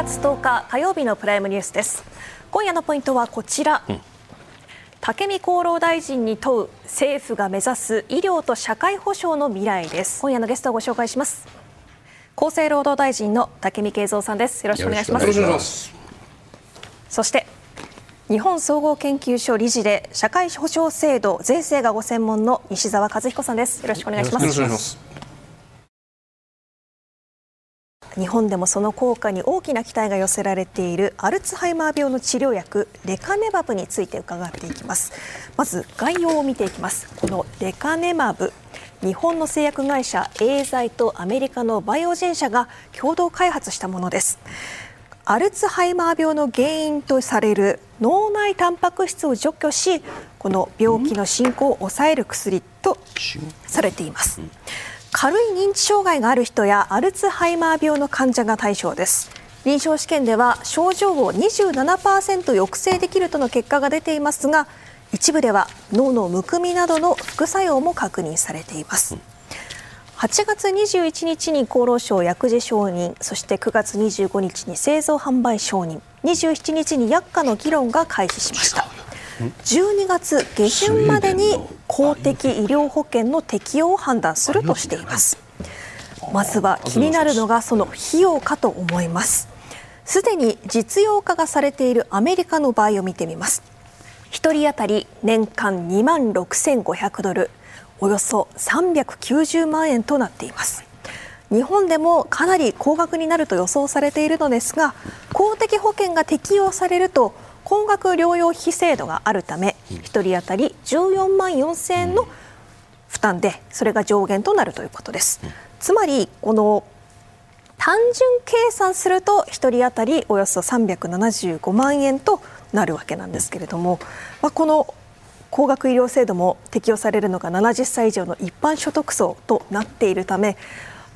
10月10日火曜日のプライムニュースです。今夜のポイントはこちら、うん、武見厚労大臣に問う政府が目指す医療と社会保障の未来です。今夜のゲストをご紹介します。厚生労働大臣の武見敬三さんです。よろしくお願いします。そして日本総合研究所理事で社会保障制度税制がご専門の西澤和彦さんです。よろしくお願いします日本でもその効果に大きな期待が寄せられているアルツハイマー病の治療薬レカネマブについて伺っていきます。まず概要を見ていきます。このレカネマブ日本の製薬会社エーザイとアメリカのバイオジェン社が共同開発したものです。アルツハイマー病の原因とされる脳内タンパク質を除去しこの病気の進行を抑える薬とされています。軽い認知障害がある人やアルツハイマー病の患者が対象です。臨床試験では症状を27%抑制できるとの結果が出ていますが一部では脳のむくみなどの副作用も確認されています。8月21日に厚労省薬事承認そして9月25日に製造販売承認27日に薬価の議論が開始しました。12月下旬までに公的医療保険の適用を判断するとしています。まずは気になるのがその費用かと思います。すでに実用化がされているアメリカの場合を見てみます。1人当たり年間2万6500ドルおよそ390万円となっています。日本でもかなり高額になると予想されているのですが公的保険が適用されると高額療養費制度があるため1人当たり14万4000円の負担でそれが上限となるということです。つまりこの単純計算すると1人当たりおよそ375万円となるわけなんですけれども、まあ、この高額医療制度も適用されるのが70歳以上の一般所得層となっているため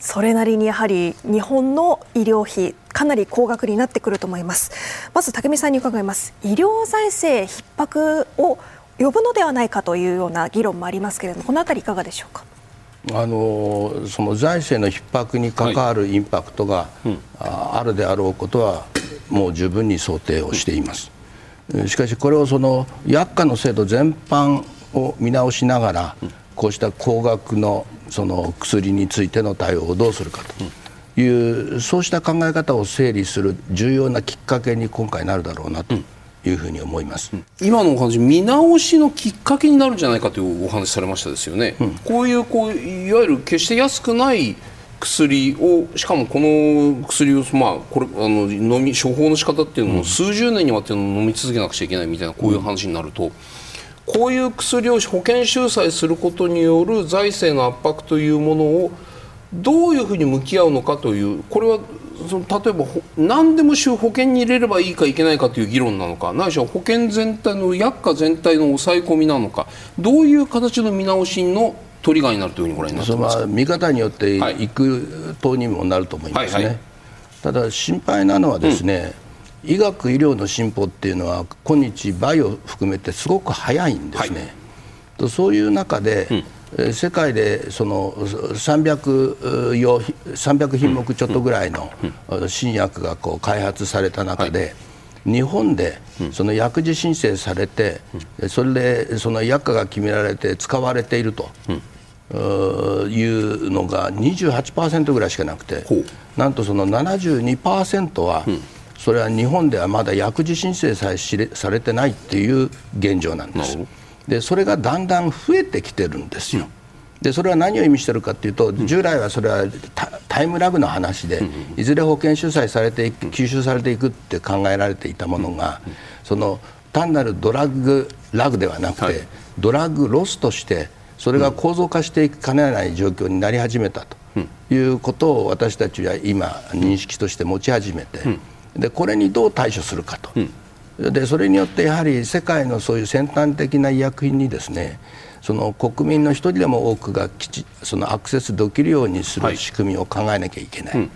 それなりにやはり日本の医療費かなり高額になってくると思います。まず武見さんに伺います。医療財政逼迫を呼ぶのではないかというような議論もありますけれどもこのあたりいかがでしょうか？あのその財政の逼迫に関わるインパクトが、はいうん、あるであろうことはもう十分に想定をしています、しかしこれをその薬価の制度全般を見直しながら、こうした高額のその薬についての対応をどうするかという、そうした考え方を整理する重要なきっかけに今回なるだろうなと。いうふうに思います、今のお話見直しのきっかけになるんじゃないかというお話されました。ですよね、うん、こういうこういわゆる決して安くない薬をしかもこの薬を、まあ、これあの飲み処方の仕方っていうのも数十年にわたって飲み続けなくちゃいけないみたいなこういう話になると、こういう薬を保険収載することによる財政の圧迫というものをどういうふうに向き合うのかというこれはその例えば何でも保険に入れればいいかいけないかという議論なのかないしは保険全体の薬価全体の抑え込みなのかどういう形の見直しのトリガーになるというふうにご覧になってますか？見方によってい。く党にもなると思いますね、はいはい、ただ心配なのはですね、うん、医学医療の進歩っていうのは今日バイオ含めてすごく早いんですね、はい、そういう中で、うん、世界でその 300, 300品目ちょっとぐらいの新薬がこう開発された中で、日本でその薬事申請されて、それでその薬価が決められて使われていると。いうのが28%ぐらいしかなくてなんとその72%は、それは日本ではまだ薬事申請さえされてないっていう現状なんです。でそれがだんだん増えてきてるんですよ。でそれは何を意味しているかというと従来はそれはタイムラグの話でいずれ保険主催されて吸収されていくって考えられていたものがその単なるドラッグラグではなくてドラッグロスとしてそれが構造化していきかねない状況になり始めたということを私たちは今認識として持ち始めてでこれにどう対処するかと。でそれによってやはり世界のそういう先端的な医薬品にですねその国民の一人でも多くがきちそのアクセスできるようにする仕組みを考えなきゃいけない。はいうん。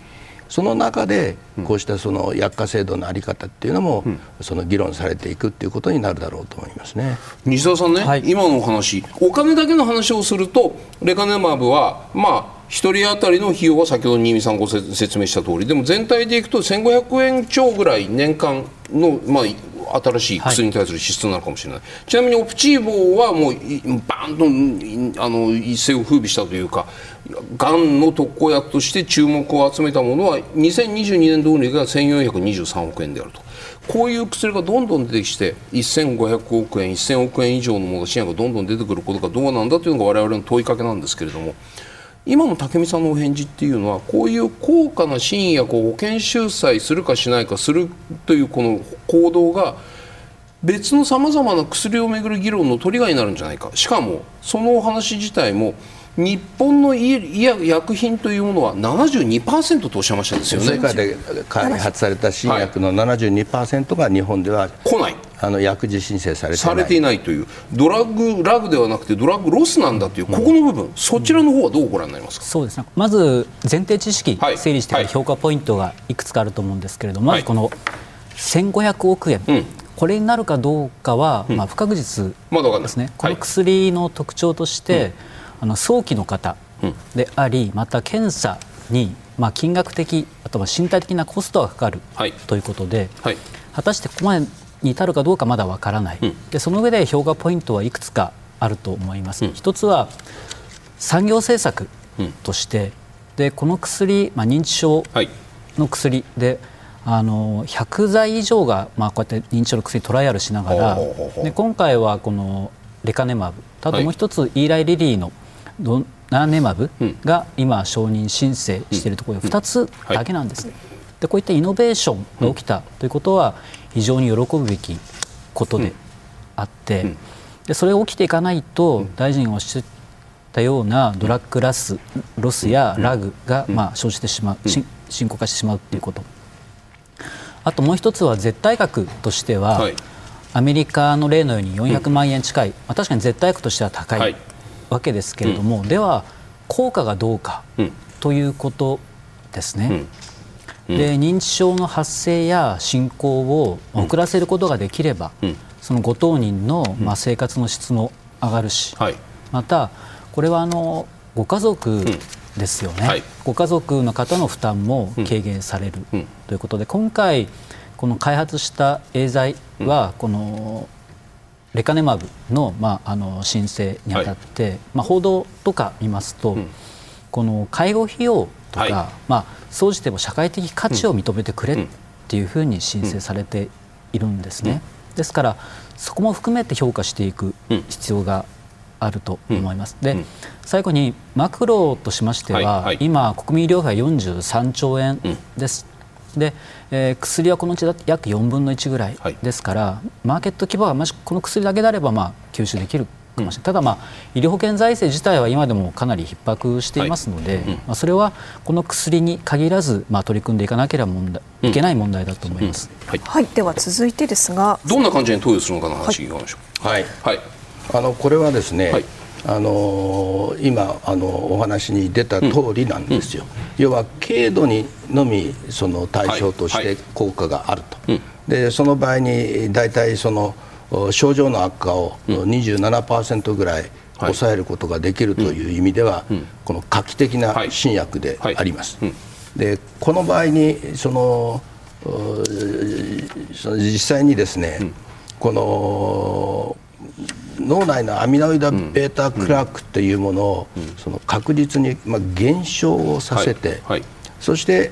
その中でこうしたその薬価制度の在り方っていうのも、その議論されていくっていうことになるだろうと思いますね。西澤さんね、はい、今のお話お金だけの話をするとレカネマブはまあ1人当たりの費用は先ほど新見さんご説明した通りでも全体でいくと1500円超ぐらい年間の、まあ、新しい薬に対する支出なのかもしれない、はい、ちなみにオプチーボはもうバーンとあの一世を風靡したというかがんの特効薬として注目を集めたものは2022年度売りが1423億円であると。こういう薬がどんどん出てきて1500億円1000億円以上のもの支援がどんどん出てくることがどうなんだというのが我々の問いかけなんですけれども今の武見さんのお返事っていうのはこういう高価な新薬を保険収載するかしないかするというこの行動が別のさまざまな薬をめぐる議論のトリガーにな。るんじゃないかしかもそのお話自体も日本の医薬品というものは72%とおっしゃいましたですよね。世界で開発された新薬の72%が日本では来ない。あの薬事申請されてされていないという。ドラッグラグではなくてドラッグロスなんだというここの部分、うん、そちらの方はどうご覧になりますか、そうですね。まず前提知識整理してから評価ポイントがいくつかあると思うんですけれども、まずこの1500億円、うん。これになるかどうかは、まあ、不確実ですね、この薬の特徴として、あの早期の方であり、また検査に、まあ、金額的あとは身体的なコストがかかる、はい、ということで、はい、果たしてここまでに至るかどうかまだわからない、うん、でその上で評価ポイントはいくつかあると思います。うん、一つは産業政策として、でこの薬、まあ、認知症の薬で、あの100剤以上が、まあ、こうやって認知症の薬トライアルしながらで今回はこのレカネマブ。あともう一つ、イーライリリーのドナーネマブ？が今承認申請しているところで2つだけなんです。ね。でこういったイノベーションが起きたということは非常に喜ぶべきことであって、でそれが起きていかないと大臣がおっしゃったようなドラッグラスロスやラグがまあ生じてしまう深刻化してしまうということ。あともう一つは絶対額としては、はい、アメリカの例のように400万円近い、まあ、確かに絶対額としては高いわけですけれども、うん、では効果がどうかということですね。うん、で認知症の発生や進行を遅らせることができれば、そのご当人の、まあ、生活の質も上がるし、はい、またこれはあのご家族ですよね、はい、ご家族の方の負担も軽減されるということで今回この開発したエーザイはこのレカネマブの,、まあ、あの申請にあたって、はい、まあ、報道とか見ますと、うん、この介護費用とか、はい、まあ、総じても社会的価値を認めてくれっていうふうに申請されているんですね。ですからそこも含めて評価していく必要があると思います。で、最後にマクロとしましては、はいはい、今国民医療費は43兆円です。で、えー、薬はこのうち約4分の1ぐらいですから、はい、マーケット規模はもしこの薬だけであれば、まあ、吸収できるかもしれない、ただ、まあ、医療保険財政自体は今でもかなり逼迫していますので、はいうん、まあ、それはこの薬に限らず、まあ、取り組んでいかなければ問題、いけない問題だと思います、うん。うん、はい、はい、では続いてですが。どんな感じに投与するのかの話いきましょう。はい、はい。あのこれはですね、あの今あのお話に出た通りなんですよ、うん、要は軽度にのみその対象として効果があると、はいはい、でその場合に大体その症状の悪化を27%ぐらい抑えることができるという意味では、この画期的な新薬であります。でこの場合にその実際にですね、この脳内のアミロイド β クラックというものをその確実にまあ減少をさせて、そして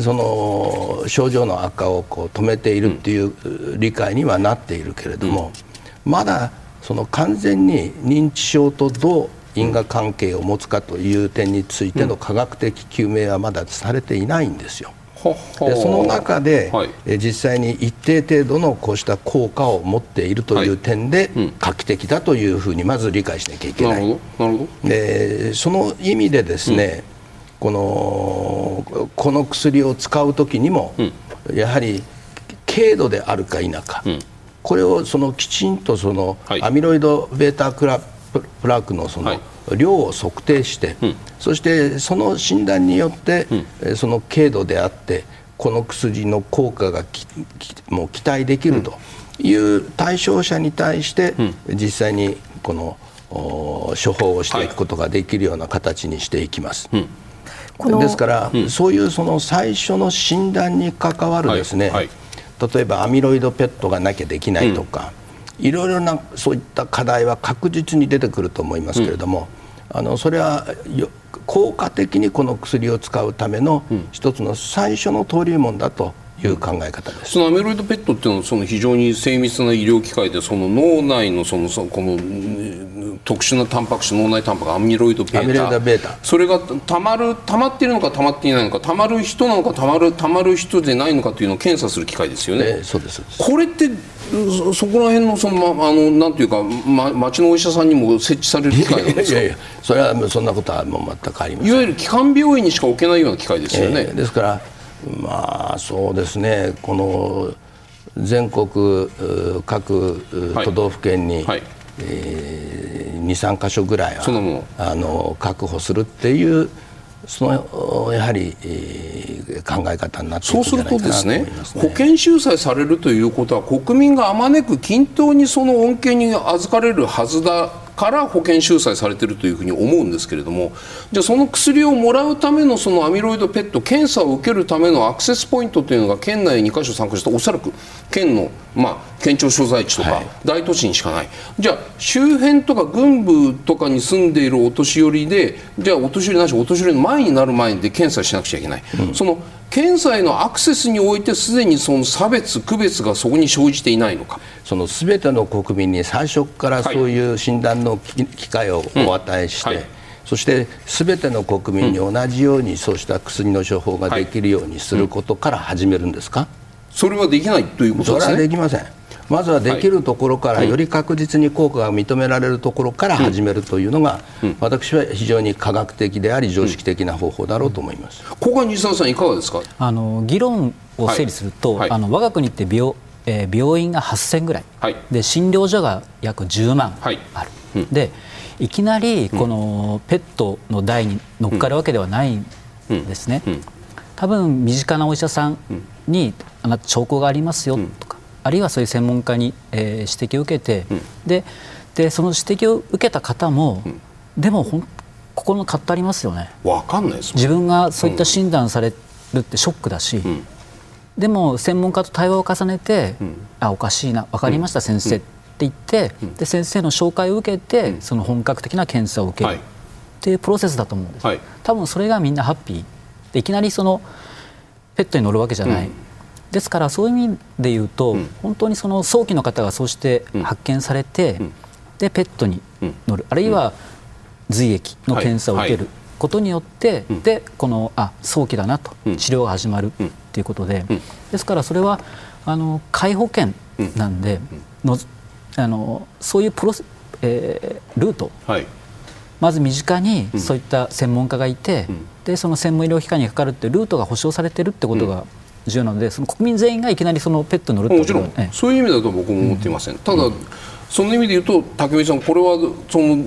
その症状の悪化をこう止めているっていう理解にはなっているけれども、まだその完全に認知症とどう因果関係を持つかという点についての科学的究明はまだされていないんですよ。でその中で、はい、え実際に一定程度のこうした効果を持っているという点で、はいうん、画期的だというふうにまず理解しなきゃいけない。なるほどでその意味でですね、うん、このこの薬を使う時にも、うん、やはり軽度であるか否か、これをそのきちんとその、はい、アミロイド β クラプラークのその、量を測定して、うん、そしてその診断によって、うん、その軽度であってこの薬の効果がもう期待できるという対象者に対して、実際にこの処方をしていくことができるような形にしていきます。はい。うん、ですから、うん、そういうその最初の診断に関わるですね、はい。はい、例えばアミロイドペットがなきゃできないとか、いろいろなそういった課題は確実に出てくると思いますけれども、あのそれは効果的にこの薬を使うための一つの最初の登竜門だという考え方です。そのアミロイドペットっていうのはその非常に精密な医療機械でその脳内のそのそのこの特殊なタンパク質脳内タンパクアミロイドベータ。それがたまるたまっているのかたまっていないのかたまる人なのかたまるたまる人でないのかというのを検査する機械ですよね、えー、そうです。これってそそこら辺のその、ま、あのなんていうか、ま、町のお医者さんにも設置される機械なんですか？いやいやそれはそんなことはもう全くありません。いわゆる基幹病院にしか置けないような機械ですよね、えー、ですからまあそうですね。この全国各都道府県に、はい。はいえー、23箇所ぐらいはあの確保するっていうそのやはり、えー、考え方になっていくんじゃないかなと思います、ね、そうするとですね保険収載されるということは国民があまねく均等にその恩恵に預かれるはずだから保険収載されているというふうに思うんですけれどもじゃあその薬をもらうためのそのアミロイドペット検査を受けるためのアクセスポイントというのが県内2か所3か所とおそらく県の、まあ、県庁所在地とか大都市にしかない、はい、じゃあ周辺とか軍部とかに住んでいるお年寄りでじゃあお年寄りなしお年寄りの前になる前で検査しなくちゃいけない、うん、その検査へのアクセスにおいてすでにその差別区別がそこに生じていないのか。その全ての国民に最初からそういう診断の機会をお与えして、はいうん。はい。そして全ての国民に同じようにそうした薬の処方ができるようにすることから始めるんですか、それはできないということですね。それはできませんまずはできるところから、より確実に効果が認められるところから始めるというのが、私は非常に科学的であり常識的な方法だろうと思います。ここは西澤さんいかがですか？あの議論を整理すると、はい。はい、あの我が国って病えー、病院が8000ぐらい、はい、で診療所が約10万ある、うん、でいきなりこのペットの台に乗っかるわけではないんですね、多分身近なお医者さんに、あなた兆候がありますよとか、あるいはそういう専門家に、えー、指摘を受けて、うん、ででその指摘を受けた方も、うん、でもほん心の葛藤ありますよね。分かんないです自分がそういった診断されるってショックだし、うん、でも専門家と対話を重ねて、うん、あおかしいな分かりました、先生って言って、で先生の紹介を受けて、その本格的な検査を受ける、はい、っていうプロセスだと思うんです、はい、多分それがみんなハッピー。でいきなりそのペットに乗るわけじゃない、ですからそういう意味で言うと、うん、本当にその早期の方がそうして発見されて、うん、でペットに乗る、あるいは髄液の検査を受けることによって、はい、でこのあ早期だなと、治療が始まるということで、ですからそれはあの皆保険なんで、のあのそういうプロセ、えー、ルート、はい、まず身近にそういった専門家がいて、でその専門医療機関にかかるってルートが保障されてるってことが、重要なのでその国民全員がいきなりそのペットに乗るもちろん、ええ、そういう意味だと僕も思っていません、うん、ただ、うん、その意味で言うと武井さんこれはその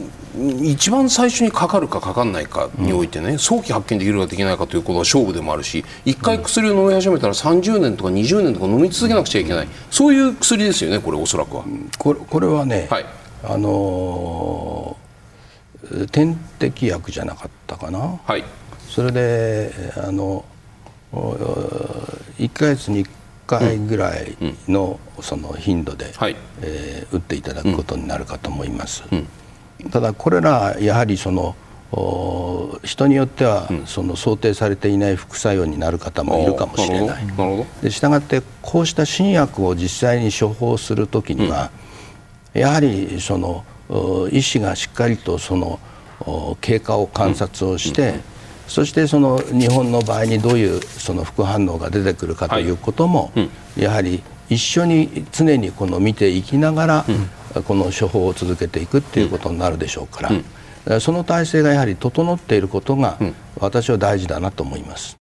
一番最初にかかるかかかんないかにおいてね、うん、早期発見できるかできないかということは勝負でもあるし一回薬を飲み始めたら30年とか20年とか飲み続けなくちゃいけない。そういう薬ですよねこれおそらくは。これこれはね、はい、あのー、点滴薬じゃなかったかな、はい、それであの1か月に1回ぐらいのその頻度で、はい、えー、打っていただくことになるかと思います。ただこれらやはりその人によってはその想定されていない副作用になる方もいるかもしれない。でしたがってこうした新薬を実際に処方するときには、やはりその医師がしっかりとその経過を観察をして、そしてその日本の場合にどういうその副反応が出てくるかということも、やはり一緒に常にこの見ていきながら、この処方を続けていくっていうことになるでしょうから、その体制がやはり整っていることが、私は大事だなと思います。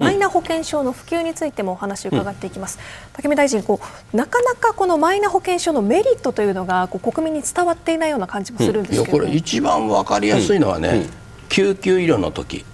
マイナ保険証の普及についてもお話を伺っていきます。うん、武見大臣、こうなかなかこのマイナ保険証のメリットというのがこう国民に伝わっていないような感じもするんですけど、うん、これ一番わかりやすいのはね、うん、救急医療の時。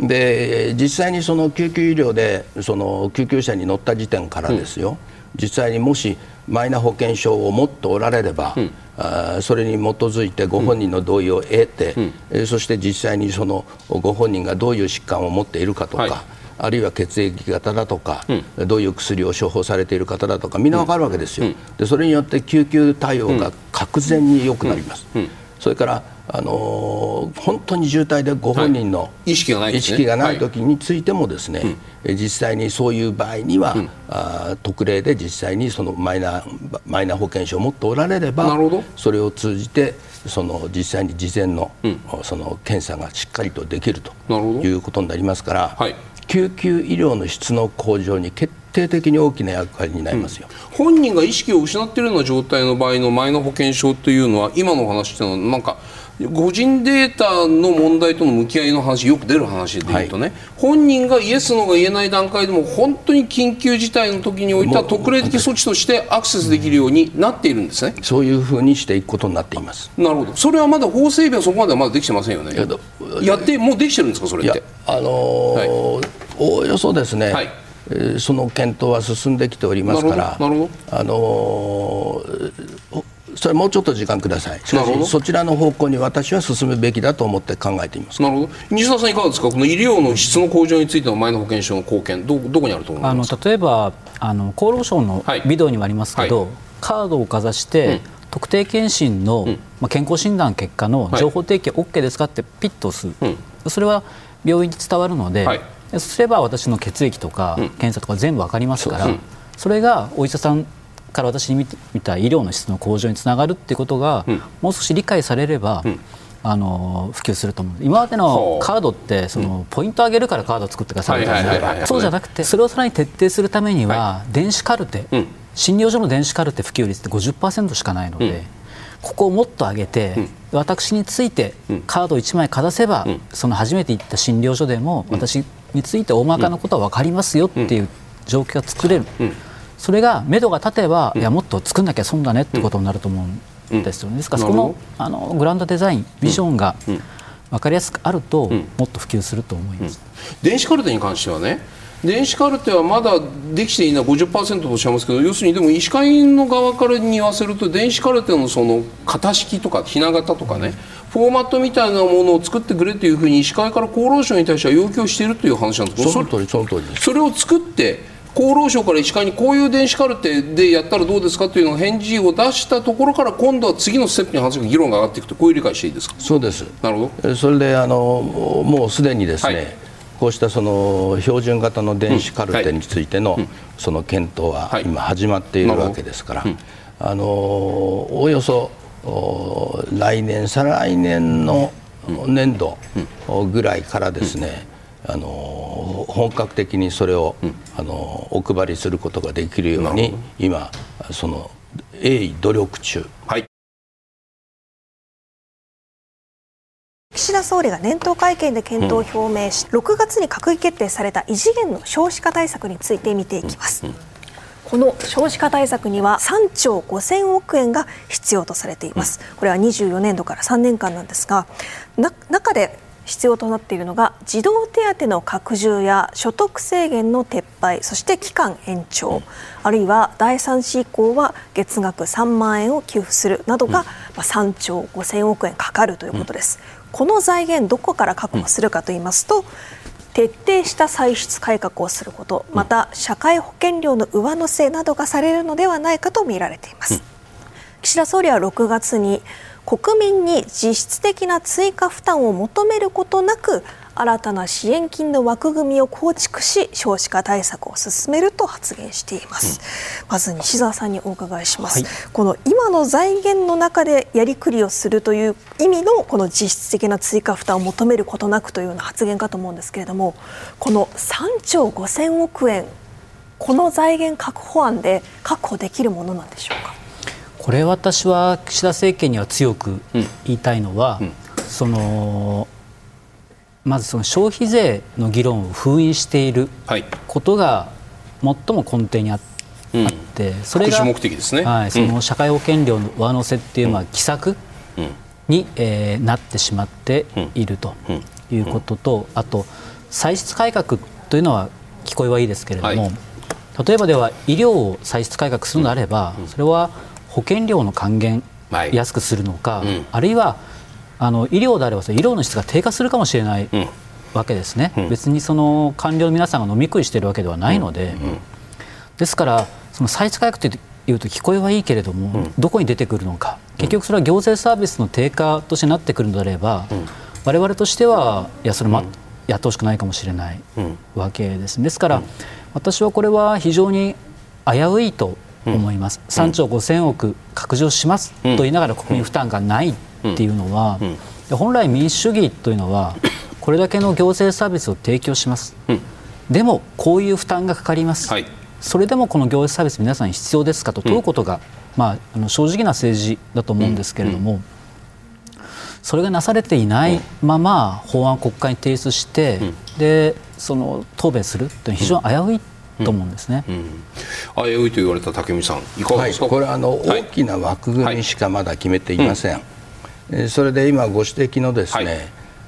で実際にその救急医療でその救急車に乗った時点からですよ、実際にもしマイナ保険証を持っておられれば、うん、あそれに基づいてご本人の同意を得て、うん、そして実際にそのご本人がどういう疾患を持っているかとか、はい。あるいは血液型だとか、うん、どういう薬を処方されている方だとかみんな分かるわけですよ、うん、でそれによって救急対応が確然に良くなります、それからあのー、本当に渋滞でご本人の、意識がない、ね、意識がない時についてもですね、はい、実際にそういう場合には、うん、あ特例で実際にそのマイナマイナ保険証を持っておられればそれを通じてその実際に事前のうん、その検査がしっかりとできるということになりますから、はい、救急医療の質の向上に決定的に大きな役割になりますよ、うん、本人が意識を失っているような状態の場合のマイナ保険証というのは今の話というのはなんか個人データの問題との向き合いの話よく出る話でいうとね、はい、本人がイエスのが言えない段階でも本当に緊急事態の時においては特例的措置としてアクセスできるようになっているんですね。そういうふうにしていくことになっています。なるほど。それはまだ法整備はそこまではまだできてませんよね。やってもうできてるんですかそれって？あのーはい、おおよそですね、はいその検討は進んできておりますから、あのーそれもうちょっと時間ください。しかしそちらの方向に私は進むべきだと思って考えています。なるほど。西田さんいかがですか？この医療の質の向上についての前の保険証の貢献どどこにあると思いますか？あの例えばあの厚労省のビデオにもありますけど、はい。はい、カードをかざして、うん。特定健診の、うん、まあ、健康診断結果の情報提供 OK ですかってピッと押す、うん、それは病院に伝わるので、はい、そうすれば私の血液とか検査とか全部分かりますから、うん、それがお医者さんから私に見た医療の質の向上につながるっていうことが、うん、もう少し理解されれば、うん、あの普及すると思う。今までのカードってその、ポイント上げるからカード作ってくださいみたいなそうじゃなくて。それをさらに徹底するためには、電子カルテ、診療所の電子カルテ普及率って50%しかないので。ここをもっと上げて、うん、私についてカード1枚かざせば、うん、その初めて行った診療所でも、私について大まかなことは分かりますよっていう状況が作れる、それが目処が立てば、いやもっと作んなきゃ損だねってことになると思うんですよね。ですからそのあのグランドデザインビジョンが分かりやすくあると、もっと普及すると思います。電子カルテに関してはね。電子カルテはまだできていない50%とおっしゃいますけど要するにでも医師会員の側からに言わせると電子カルテのその型式とかひな型とかねフォーマットみたいなものを作ってくれというふうに医師会から厚労省に対しては要求しているという話なんですその通りその通りそれを作って厚労省から医師会にこういう電子カルテでやったらどうですかというの返事を出したところから今度は次のステップに話が議論が上がっていくとこういう理解していいですか？そうです。なるほど。それであのもうすでにですね、はい、こうしたその標準型の電子カルテについてのその検討は今始まっているわけですから、あのおおよそ来年再来年の年度ぐらいからですね、あの本格的にそれを、うん、あのお配りすることができるように今その鋭意努力中。はい。岸田総理が年頭会見で検討を表明し、うん、6月に閣議決定された異次元の少子化対策について見ていきます。うんうんこの少子化対策には3兆5000億円が必要とされています。これは24年度から3年間なんですが、中で必要となっているのが児童手当の拡充や所得制限の撤廃そして期間延長、あるいは第3子以降は月額3万円を給付するなどが、まあ、3兆5000億円かかるということです。この財源どこから確保するかと言いますと、徹底した歳出改革をすることまた社会保険料の上乗せなどがされるのではないかと見られています。岸田総理は6月に国民に実質的な追加負担を求めることなく新たな支援金の枠組みを構築し少子化対策を進めると発言しています、うん、まず西澤さんにお伺いします、はい、この今の財源の中でやりくりをするという意味のこの実質的な追加負担を求めることなくというような発言かと思うんですけれどもこの3兆5000億円この財源確保案で確保できるものなんでしょうか？これ私は岸田政権には強く言いたいのは、うん、そのまずその消費税の議論を封印していることが最も根底にあって、それが目的ですね、はい、その社会保険料の上乗せっていうのは奇策に、えー、なってしまっているということと、あと歳出改革というのは聞こえはいいですけれども、はい。例えばでは医療を歳出改革するのであれば、それは保険料の還元安くするのか、あるいはあの医療であれば医療の質が低下するかもしれないわけですね、別にその官僚の皆さんが飲み食いしているわけではないので、ですからその歳出改革というと聞こえはいいけれども、どこに出てくるのか。結局それは行政サービスの低下としてなってくるのであれば、我々としてはいやそれ、まやってほしくないかもしれないわけです。ですから、私はこれは非常に危ういと思います、3兆5000億拡充しますと言いながら国民負担がないっていうのは、本来民主主義というのはこれだけの行政サービスを提供します、でもこういう負担がかかります、はい、それでもこの行政サービス皆さんに必要ですかと問うことが、まあ、あの正直な政治だと思うんですけれども、それがなされていないまま法案を国会に提出して、でその答弁するというのは非常に危ういと思うんですね、うん。うん、危ういと言われた武見さん、いかがですか、はい、これはあの、大きな枠組みしかまだ決めていません、はい、それで今、ご指摘のですね、はい、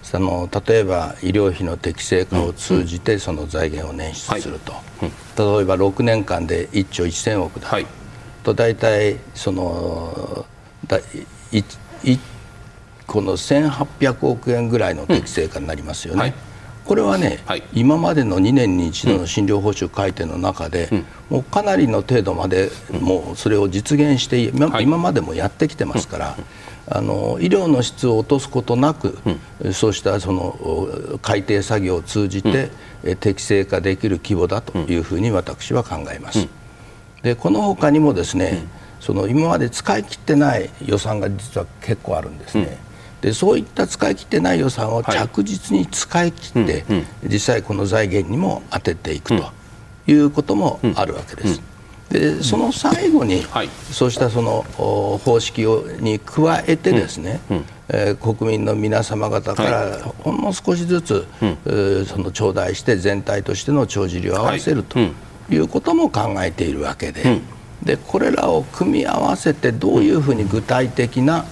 その例えば医療費の適正化を通じてその財源を捻出すると、例えば6年間で1兆1000億だと、大体そのだいいこの1800億円ぐらいの適正化になりますよね。これはね、はい、今までの2年に一度の診療報酬改定の中で、うん、もうかなりの程度まで、もうそれを実現して今までもやってきてますから、あの医療の質を落とすことなく、そうしたその改定作業を通じて、適正化できる規模だというふうに私は考えます。でこの他にもですね、その今まで使い切ってない予算が実は結構あるんですね。でそういった使い切ってない予算を着実に使い切って、はい、実際この財源にも当てていくということもあるわけです。でその最後に、はい、そうしたその方式をに加えてですね、うん。うん、えー、国民の皆様方からほんの少しずつ、うん、その頂戴して全体としての帳尻を合わせるとい。うことも考えているわけで。でこれらを組み合わせてどういうふうに具体的な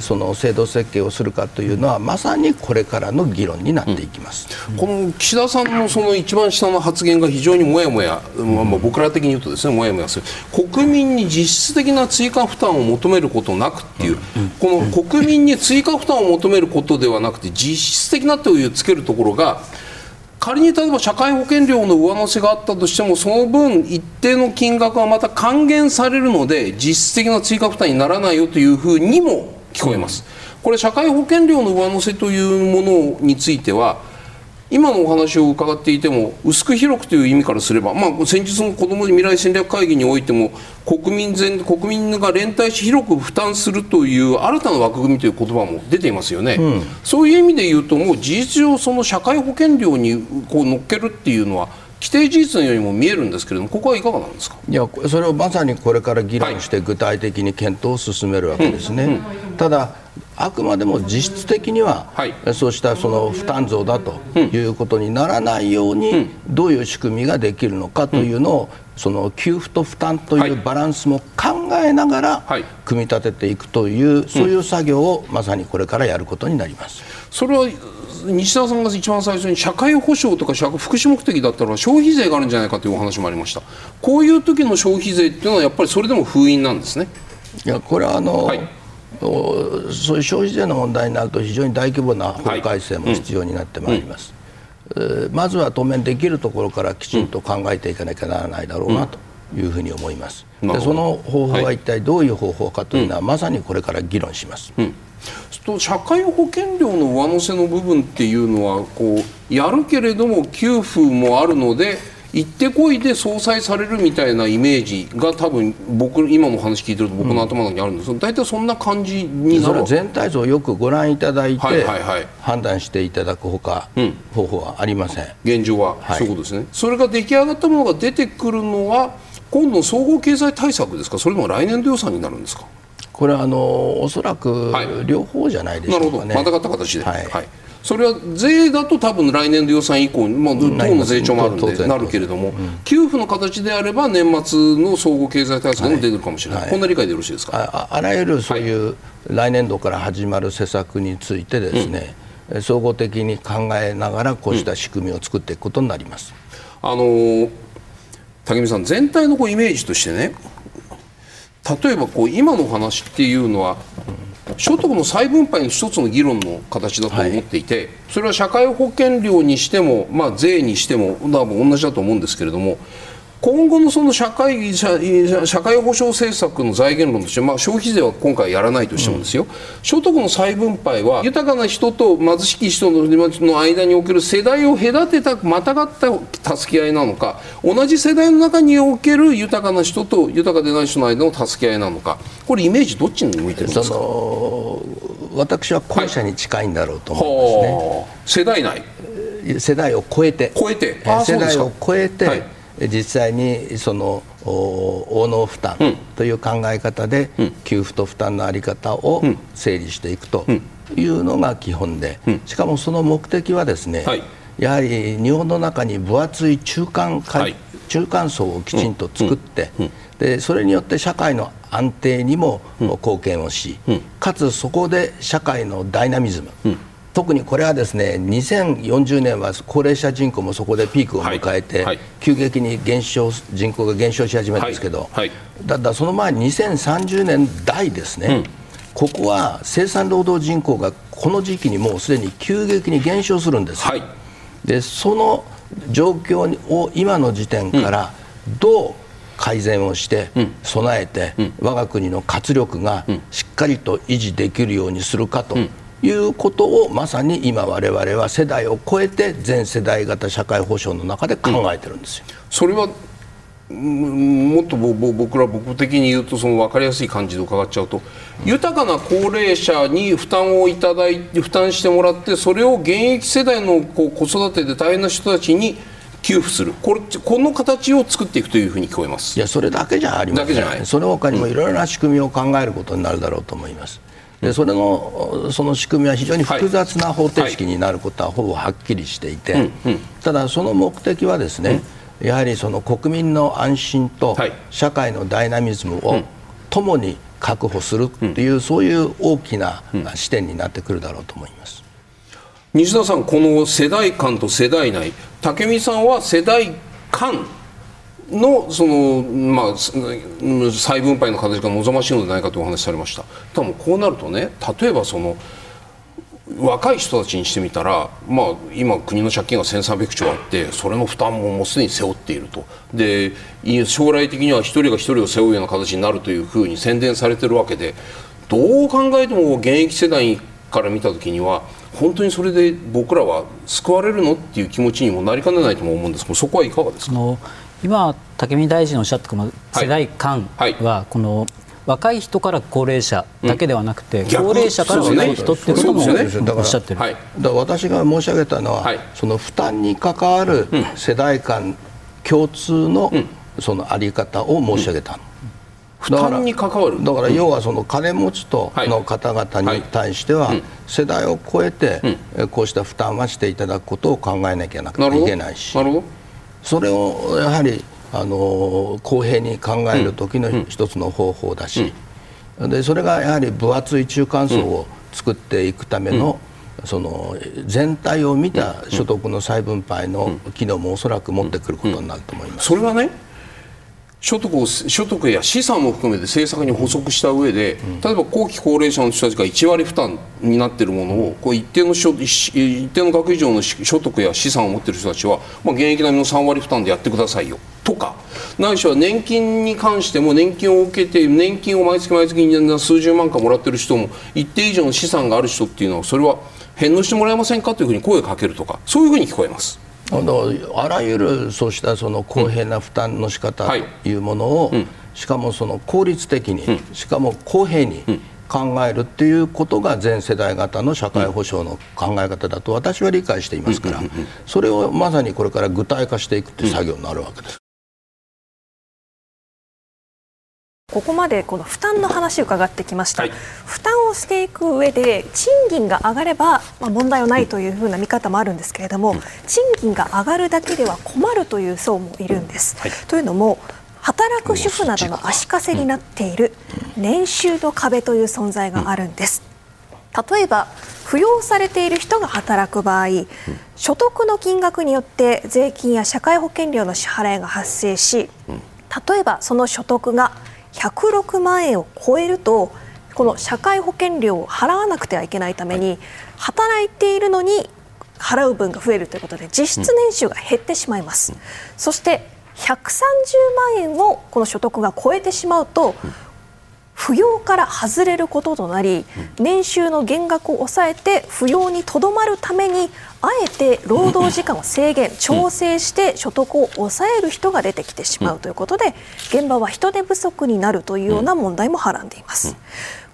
その制度設計をするかというのはまさにこれからの議論になっていきます、うん、この岸田さんのその一番下の発言が非常にもやもや、まあ、僕ら的に言うとですねもやもやする。国民に実質的な追加負担を求めることなくっていう、この国民に追加負担を求めることではなくて実質的なというつけるところが仮に例えば社会保険料の上乗せがあったとしてもその分一定の金額はまた還元されるので実質的な追加負担にならないよというふうにも聞こえます。これ社会保険料の上乗せというものについては今のお話を伺っていても薄く広くという意味からすれば、まあ、先日の子ども未来戦略会議においても国民全国民が連帯し広く負担するという新たな枠組みという言葉も出ていますよね、うん、そういう意味で言うともう事実上その社会保険料にこう乗っけるっていうのは規定事実のようにも見えるんですけれどもここはいかがなんですか？いやそれをまさにこれから議論して具体的に検討を進めるわけですね。ただあくまでも実質的には、はい、そうしたその負担増だということにならないように、どういう仕組みができるのかというのを、その給付と負担というバランスも考えながら、組み立てていくという、そういう作業をまさにこれからやることになります。それは西田さんが一番最初に社会保障とか福祉目的だったら消費税があるんじゃないかというお話もありました。こういう時の消費税っていうのはやっぱりそれでも封印なんですね。いやこれはあの、はいそういう消費税の問題になると非常に大規模な法改正も必要になってまいります、はいうん、まずは当面できるところからきちんと考えていかなきゃならないだろうなというふうに思います、でその方法は一体どういう方法かというのは、まさにこれから議論します、うん。と社会保険料の上乗せの部分っていうのはこうやるけれども給付もあるので行ってこいで相殺されるみたいなイメージが多分僕今の話聞いてると僕の頭の中にあるんです。けど、大体そんな感じになる。全体像をよくご覧いただいて、はいはいはい、判断していただくほか、うん、方法はありません。現状は、はい、そういうことですね。それが出来上がったものが出てくるのは今度の総合経済対策ですか？それとも来年度予算になるんですか？これはあのおそらく両方じゃないでしょうかね、はい、またがった形で、はい、はいそれは税だと多分来年度予算以降、まあ、党の税調もあるんでなるけれども、給付の形であれば年末の総合経済対策も出るかもしれない、はい、こんな理解でよろしいですか？あらゆるそういう来年度から始まる施策についてですね、うん、総合的に考えながらこうした仕組みを作っていくことになります。うん、あの武見さん全体のこうイメージとしてね例えばこう今の話っていうのは所得の再分配の一つの議論の形だと思っていて、はい、それは社会保険料にしても、まあ、税にしても同じだと思うんですけれども今後のその社会社社会保障政策の財源論として、まあ、消費税は今回やらないとしてもですよ、うん、所得の再分配は豊かな人と貧しき人の間における世代を隔てたまたがった助け合いなのか同じ世代の中における豊かな人と豊かでない人の間の助け合いなのかこれイメージどっちに向いてるんですか？私は後者に近いんだろうと思いますね、はい、世代内。世代を超えて。超えて。世代を超えて、はい実際にその応能負担という考え方で給付と負担の在り方を整理していくというのが基本でしかもその目的はですね、やはり日本の中に分厚い中間,、中間層をきちんと作ってでそれによって社会の安定にも貢献をしかつそこで社会のダイナミズム特にこれはですね2040年は高齢者人口もそこでピークを迎えて、はい。はい、急激に減少人口が減少し始めるんですけど、はい、だだその前2030年代ですね、うん、ここは生産労働人口がこの時期にもうすでに急激に減少するんです、でその状況を今の時点からどう改善をして備えて、我が国の活力がしっかりと維持できるようにするかと。いうことをまさに今我々は世代を超えて全世代型社会保障の中で考えてるんですよ。それはもっと僕ら僕的に言うとその分かりやすい感じで伺っちゃうと、豊かな高齢者に負担をいただいて負担してもらってそれを現役世代のこう子育てで大変な人たちに給付するこれこの形を作っていくというふうに聞こえますいやそれだけじゃありませんその他にもいろいろな仕組みを考えることになるだろうと思います。でそれのその仕組みは非常に複雑な方程式になることはほぼはっきりしていて、ただその目的はですね、やはりその国民の安心と社会のダイナミズムを共に確保するっていう、そういう大きな視点になってくるだろうと思います。西田さん、この世代間と世代内、武見さんは世代間のその、まあ、再分配の形が望ましいのではないかとお話されました。多分こうなるとね例えばその若い人たちにしてみたら、まあ、今、国の借金が1300兆あってそれの負担ももうすでに背負っていると。で将来的には1人が1人を背負うような形になるというふうに宣伝されているわけでどう考えても現役世代から見た時には本当にそれで僕らは救われるのっていう気持ちにもなりかねないと思うんです。けどそこはいかがですか？今、武見大臣のおっしゃったこの世代間は、この若い人から高齢者だけではなくて、うん、高齢者から若い人ってこともおっしゃってる、ね、だから私が申し上げたのは、はい、その負担に関わる世代間共通のそのあり方を申し上げたの。負担に関わる。だから要はその金持ちとの方々に対しては世代を超えてこうした負担はしていただくことを考えなきゃなくていけないし。なるほどそれをやはりあの公平に考える時の一つの方法だし、でそれがやはり分厚い中間層を作っていくための、その全体を見た所得の再分配の機能もおそらく持ってくることになると思います。それはね所得を所得や資産も含めて政策に補足した上で、例えば後期高齢者の人たちが1割負担になっているものをこう一定の一定の額以上の所得や資産を持っている人たちは、まあ、現役並みの3割負担でやってくださいよ。とかないしは年金に関しても年金を受けて年金を毎月毎月数十万かもらっている人も一定以上の資産がある人っていうのはそれは返納してもらえませんか？というふうに声をかけるとかそういうふうに聞こえます。あのあらゆるそうしたその公平な負担の仕方とい。うものを、しかもその効率的に、しかも公平に考えるっていうことが全世代型の社会保障の考え方だと私は理解していますから、それをまさにこれから具体化していくという作業になるわけです。ここまでこの負担の話を伺ってきました、はい、負担をしていく上で賃金が上がれば、まあ、問題はないというふうな見方もあるんですけれども、うん、賃金が上がるだけでは困るという層もいるんです。はい、というのも働く主婦などの足かせになっている年収の壁という存在があるんです。例えば扶養されている人が働く場合、所得の金額によって税金や社会保険料の支払いが発生し、例えばその所得が106万円を超えるとこの社会保険料を払わなくてはいけないために働いているのに払う分が増えるということで実質年収が減ってしまいます、そして130万円をこの所得が超えてしまうと、扶養から外れることとなり年収の減額を抑えて扶養にとどまるためにあえて労働時間を制限調整して所得を抑える人が出てきてしまうということで現場は人手不足になるというような問題もはらんでいます。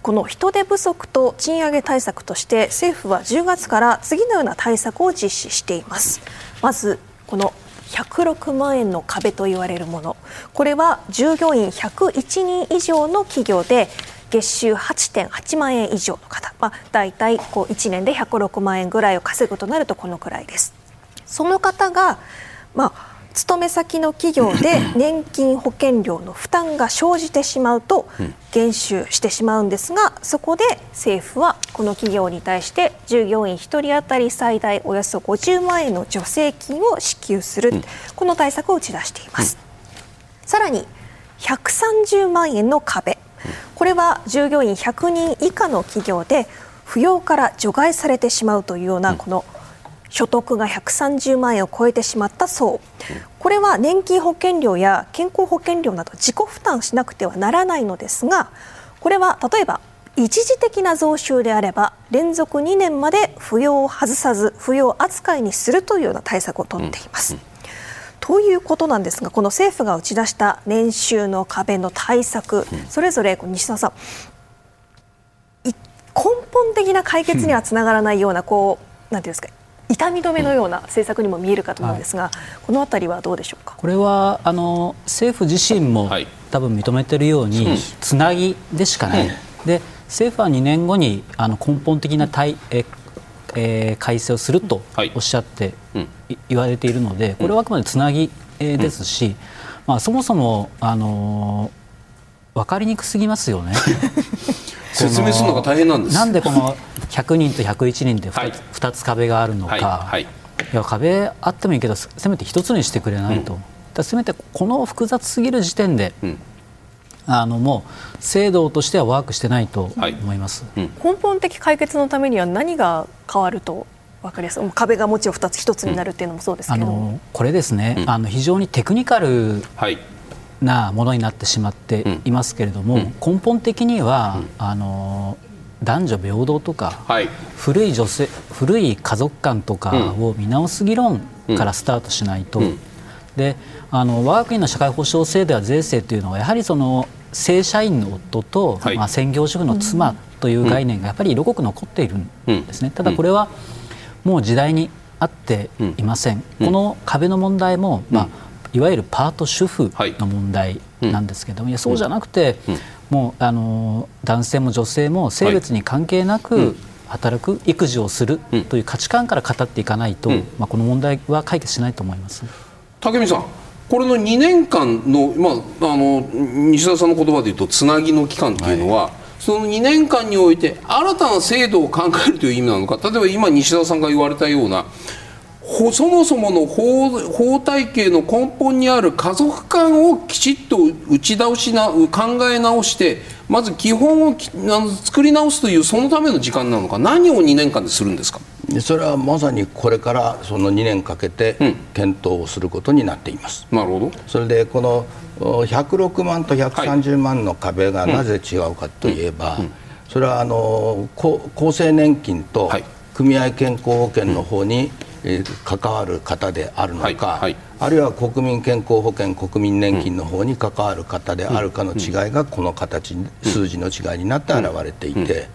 この人手不足と賃上げ対策として政府は10月から次のような対策を実施していますまずこの106万円の壁と言われるものこれは従業員101人以上の企業で月収8.8万円以上の方、まあ、大体こう1年で106万円ぐらいを稼ぐとなるとこのくらいです。その方が、まあ勤め先の企業で 年金保険料の負担が生じてしまうと減収してしまうんですがそこで政府はこの企業に対して従業員1人当たり最大およそ50万円の助成金を支給するこの対策を打ち出しています。さらに130万円の壁これは従業員100人以下の企業で扶養から除外されてしまうというようなこの所得が130万円を超えてしまった層これは年金保険料や健康保険料など自己負担しなくてはならないのですがこれは例えば一時的な増収であれば連続2年まで扶養を外さず扶養扱いにするというような対策を取っています。うんうん、ということなんですがこの政府が打ち出した年収の壁の対策、うん、それぞれ西澤さん根本的な解決にはつながらないようなこうなんていうんですか痛み止めのような政策にも見えるかと思うんですが、はい、このあたりはどうでしょうか？これはあの政府自身も、多分認めているように、つなぎでしかない、で政府は2年後にあの根本的な対ええー、改正をするとおっしゃって、はい、言われているのでこれはあくまでつなぎ、えー、ですし、うん、まあ、そもそも、あのー、分かりにくすぎますよね。説明するのが大変なんです。なんでこの100人と101人で 2,、はい、2つ壁があるのか、はい。はい、いや壁あってもいいけどせめて1つにしてくれないと、うん、だせめてこの複雑すぎる時点で、うん、あのもう制度としてはワークしてないと思います、うん、根本的解決のためには何が変わると分かりやすい。壁がもちろん2つ1つになるっていうのもそうですけど、あのこれですね、あの非常にテクニカル、はい。なものになってしまっていますけれども、うん、根本的には、うん、あの男女平等とか、はい、古い女性古い家族観とかを見直す議論からスタートしないと、うん、であの我が国の社会保障制度や税制というのはやはりその正社員の夫と、はい、まあ、専業主婦の妻という概念がやっぱり色濃く残っているんですね。ただこれはもう時代に合っていません。この壁の問題も、まあいわゆるパート主婦の問題なんですけども、いやそうじゃなくて、もうあの男性も女性も性別に関係なく、働く育児をするという価値観から語っていかないと、まあ、この問題は解決しないと思います武見さん、これの2年間の,、まあ、あの西田さんの言葉で言うとつなぎの期間というのは、はい、その2年間において新たな制度を考えるという意味なのか。例えば今西田さんが言われたようなそもそもの法法体系の根本にある家族観をきちっと打ち倒しな考え直してまず基本を作り直すというそのための時間なのか。何を2年間でするんですか？それはまさにこれからその2年かけて検討をすることになっています、うん、なるほど。それでこの106万と130万の壁がなぜ違うかといえば、それはあの厚生年金と組合健康保険の方に、関わる方であるのか、はい。はい、あるいは国民健康保険国民年金の方に関わる方であるかの違いがこの形、数字の違いになって現れていて。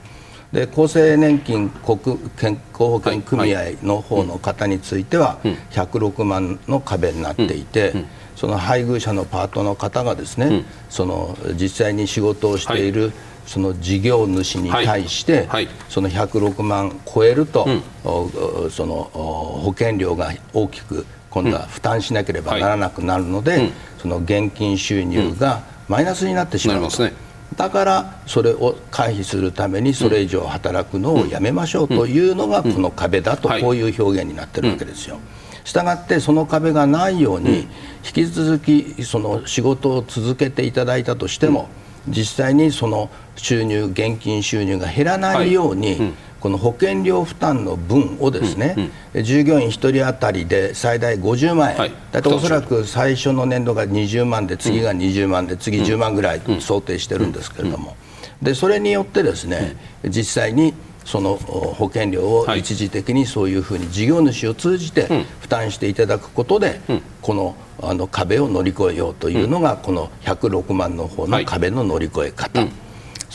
で厚生年金国健康保険組合の方の方については106万の壁になっていて、その配偶者のパートの方がですね、その実際に仕事をしている、その事業主に対して、はい、その106万超えると、うん、その保険料が大きく今度は負担しなければならなくなるので、うん、その現金収入がマイナスになってしまうとだからそれを回避するためにそれ以上働くのをやめましょうというのがこの壁だとこういう表現になってるわけですよ。したがってその壁がないように引き続きその仕事を続けていただいたとしても実際にその収入現金収入が減らないように、この保険料負担の分をですね、従業員1人当たりで最大50万円、はい、だっておそらく最初の年度が20万で次が20万で次10万ぐらい想定してるんですけれども、でそれによってですね、実際にその保険料を一時的にそういうふうに事業主を通じて負担していただくことで、このあの壁を乗り越えようというのが、この106万の方の壁の乗り越え方。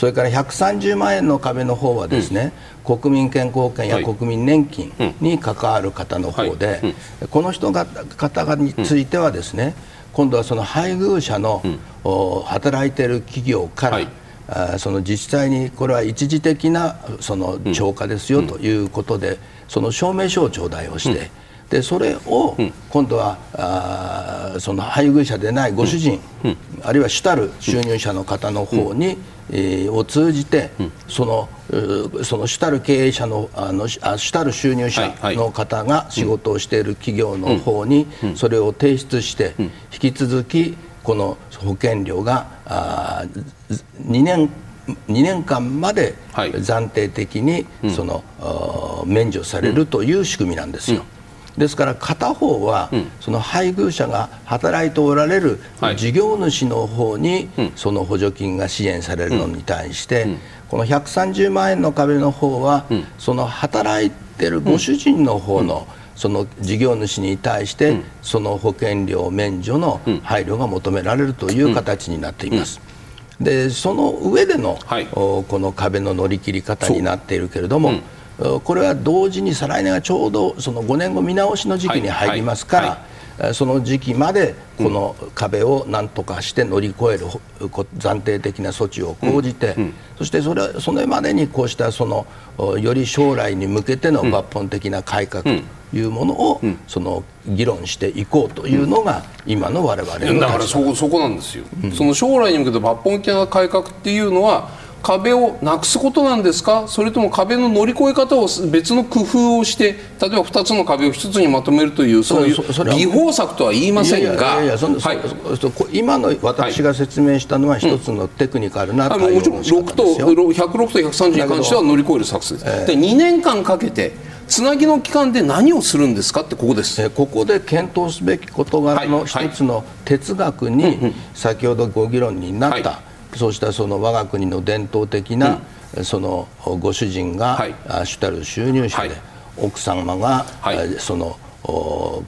それから130万円の壁の方はですね、うん、国民健康保険や国民年金に関わる方の方で、この人が方についてはですね、今度はその配偶者の、働いている企業から、はい。あその実際にこれは一時的なその超過ですよということで、その証明書を頂戴をして、でそれを今度はあその配偶者でないご主人、あるいは主たる収入者の方の方に、えー、を通じて、そのその主たる経営者のあのあ主たる収入者の方が仕事をしている企業の方にそれを提出して引き続きこの保険料があ2年2年間まで暫定的にその、免除されるという仕組みなんですよ。ですから片方は、その配偶者が働いておられる事業主の方に、その補助金が支援されるのに対して、この130万円の壁の方は、その働いてるご主人の方の、その事業主に対して、その保険料免除の配慮が求められるという形になっています。でその上での、はい、この壁の乗り切り方になっているけれども、これは同時に再来年がちょうどその5年後見直しの時期に入りますから、その時期までこの壁を何とかして乗り越える暫定的な措置を講じて、そしてそれそれまでにこうしたそのより将来に向けての抜本的な改革というものを、その議論していこうというのが今の我々のだからそそこなんですよ、その将来に向けて抜本的な改革っていうのは壁をなくすことなんですか？それとも壁の乗り越え方を別の工夫をして例えば2つの壁を1つにまとめるというそういう技法策とは言いませんが今の私が説明したのは1つのテクニカルな対応の仕方ですよ、うん、106と130に関しては乗り越える作戦です、えー、で2年間かけてつなぎの期間で何をするんですかってここです、えここで検討すべき事柄の一つの哲学に先ほどご議論になった、はいそうしたその我が国の伝統的な、うん、そのご主人が、はい、主たる収入者で、はい、奥様が、はい、その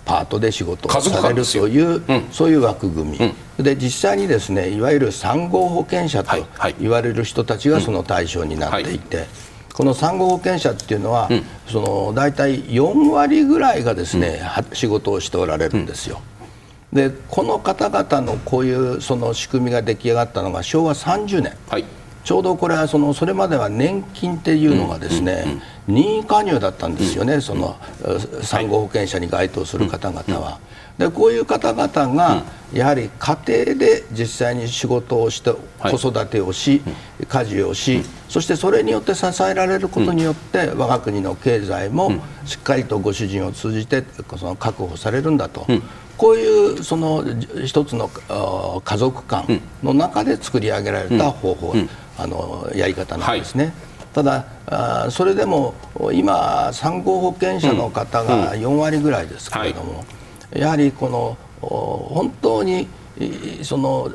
パートで仕事をされるという、うん、そういう枠組み、うん、で実際にですねいわゆる産後保険者と言われる人たちがその対象になっていて。この産後保険者っていうのは、その大体4割ぐらいがですね、仕事をしておられるんですよ。でこの方々のこういうその仕組みが出来上がったのが昭和30年、はい、ちょうどこれはそのそれまでは年金っていうのがですね、任意加入だったんですよね、その産後保険者に該当する方々は。でこういう方々がやはり家庭で実際に仕事をして子育てをし、家事をし、そしてそれによって支えられることによって、我が国の経済もしっかりとご主人を通じてその確保されるんだと、こういうその一つの家族間の中で作り上げられた方法、うん。うん、あのやり方なんですね。はい、ただあそれでも今産後保険者の方が4割ぐらいですけれども、はい、やはりこの本当にその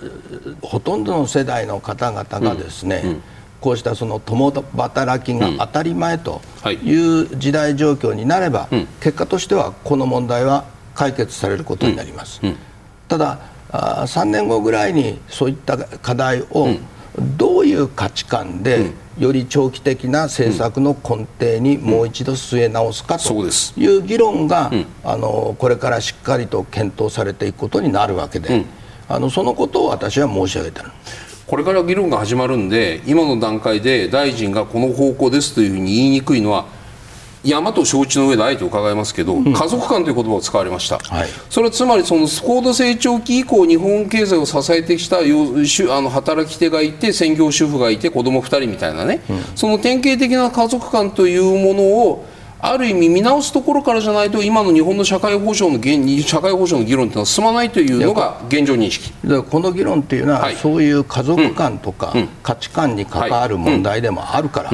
ほとんどの世代の方々がですね、うん。うん、こうしたその共働きが当たり前とい。う時代状況になれば、結果としてはこの問題は解決されることになります、うん。うん、ただあ3年後ぐらいにそういった課題をどういう価値観でより長期的な政策の根底にもう一度据え直すかという議論が、あのこれからしっかりと検討されていくことになるわけで、あのそのことを私は申し上げてる。これから議論が始まるんで今の段階で大臣がこの方向ですというふうに言いにくいのは山と承知の上であえて伺いますけど、うん、家族間という言葉を使われました、はい、それはつまりその高度成長期以降日本経済を支えてきたあの働き手がいて専業主婦がいて子供2人みたいなね、うん、その典型的な家族間というものをある意味見直すところからじゃないと今の日本の社会保障の社会保障の議論というのは進まないというのが現状認識。この議論というのは、はい、そういう家族観とか価値観に関わる問題でもあるから、